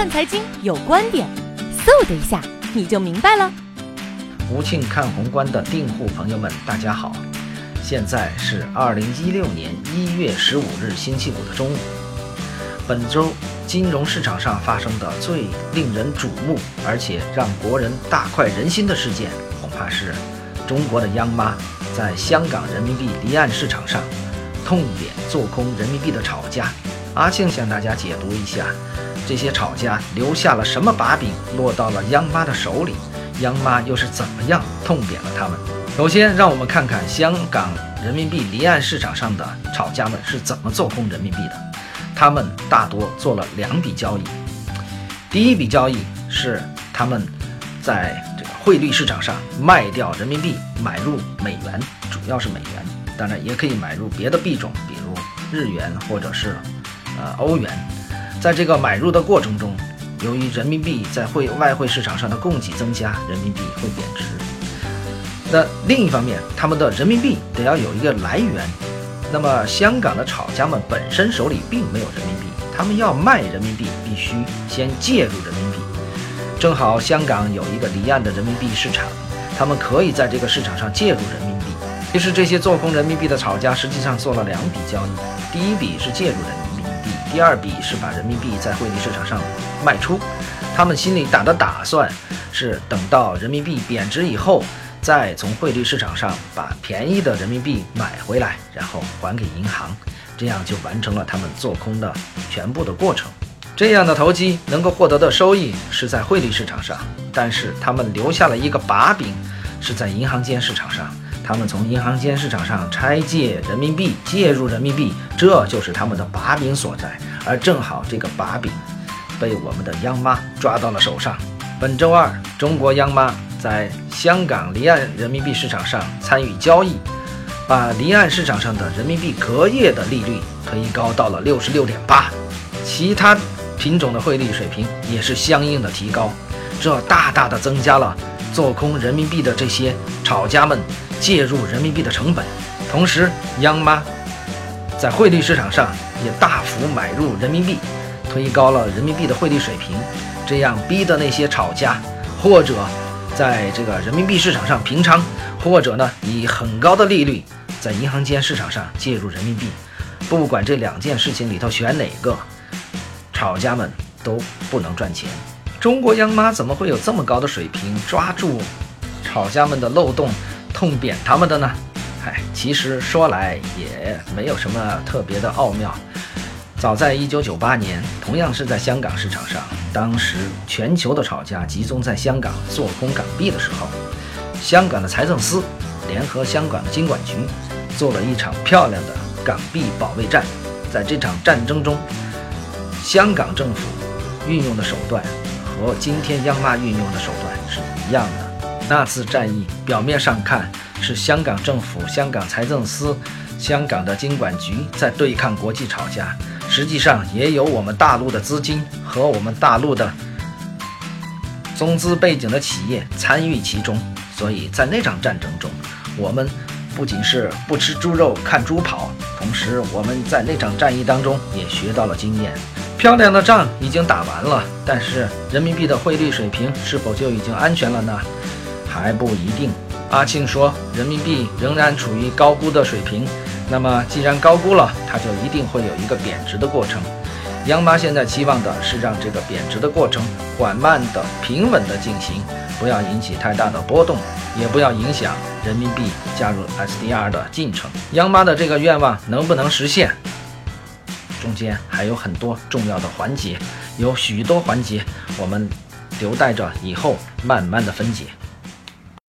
看财经有观点，嗖的一下你就明白了。吴庆看宏观的订户朋友们，大家好，现在是二零一六年一月十五日星期五的中午。本周金融市场上发生的最令人瞩目，而且让国人大快人心的事件，恐怕是中国的央妈在香港人民币离岸市场上痛扁做空人民币的炒家。阿庆向大家解读一下，这些炒家留下了什么把柄，落到了央妈的手里，央妈又是怎么样痛扁了他们？首先，让我们看看香港人民币离岸市场上的炒家们是怎么做空人民币的。他们大多做了两笔交易，第一笔交易是他们在这个汇率市场上卖掉人民币，买入美元，主要是美元，当然也可以买入别的币种，比如日元或者是呃欧元。在这个买入的过程中，由于人民币在汇外汇市场上的供给增加，人民币会贬值。那另一方面，他们的人民币得要有一个来源。那么，香港的炒家们本身手里并没有人民币，他们要卖人民币，必须先介入人民币。正好香港有一个离岸的人民币市场，他们可以在这个市场上介入人民币。其实，这些做空人民币的炒家实际上做了两笔交易：第一笔是介入人民币，第二笔是把人民币在汇率市场上卖出。他们心里打的打算是，等到人民币贬值以后。再从汇率市场上把便宜的人民币买回来，然后还给银行，这样就完成了他们做空的全部的过程。这样的投机能够获得的收益是在汇率市场上，但是他们留下了一个把柄，是在银行间市场上。他们从银行间市场上拆借人民币，介入人民币，这就是他们的把柄所在。而正好这个把柄被我们的央妈抓到了手上。本周二，中国央妈。在香港离岸人民币市场上参与交易，把离岸市场上的人民币隔夜的利率推高到了六十六点八，其他品种的汇率水平也是相应的提高，这大大的增加了做空人民币的这些炒家们介入人民币的成本。同时，央妈在汇率市场上也大幅买入人民币，推高了人民币的汇率水平，这样逼得那些炒家或者。在这个人民币市场上平仓，或者呢以很高的利率在银行间市场上介入人民币，不管这两件事情里头选哪个，炒家们都不能赚钱。中国央妈怎么会有这么高的水平抓住炒家们的漏洞，痛扁他们的呢？嗨，其实说来也没有什么特别的奥妙。早在一九九八年，同样是在香港市场上，当时全球的炒家集中在香港做空港币的时候，香港的财政司联合香港的金管局做了一场漂亮的港币保卫战。在这场战争中，香港政府运用的手段和今天央妈运用的手段是一样的。那次战役表面上看是香港政府、香港财政司、香港的金管局在对抗国际炒家。实际上也有我们大陆的资金和我们大陆的中资背景的企业参与其中，所以在那场战争中，我们不仅是不吃猪肉看猪跑，同时我们在那场战役当中也学到了经验。漂亮的仗已经打完了，但是人民币的汇率水平是否就已经安全了呢？还不一定。阿庆说，人民币仍然处于高估的水平。那么，既然高估了，它就一定会有一个贬值的过程。央妈现在期望的是让这个贬值的过程缓慢的、平稳的进行，不要引起太大的波动，也不要影响人民币加入 SDR 的进程。央妈的这个愿望能不能实现？中间还有很多重要的环节，有许多环节我们留待着以后慢慢的分解。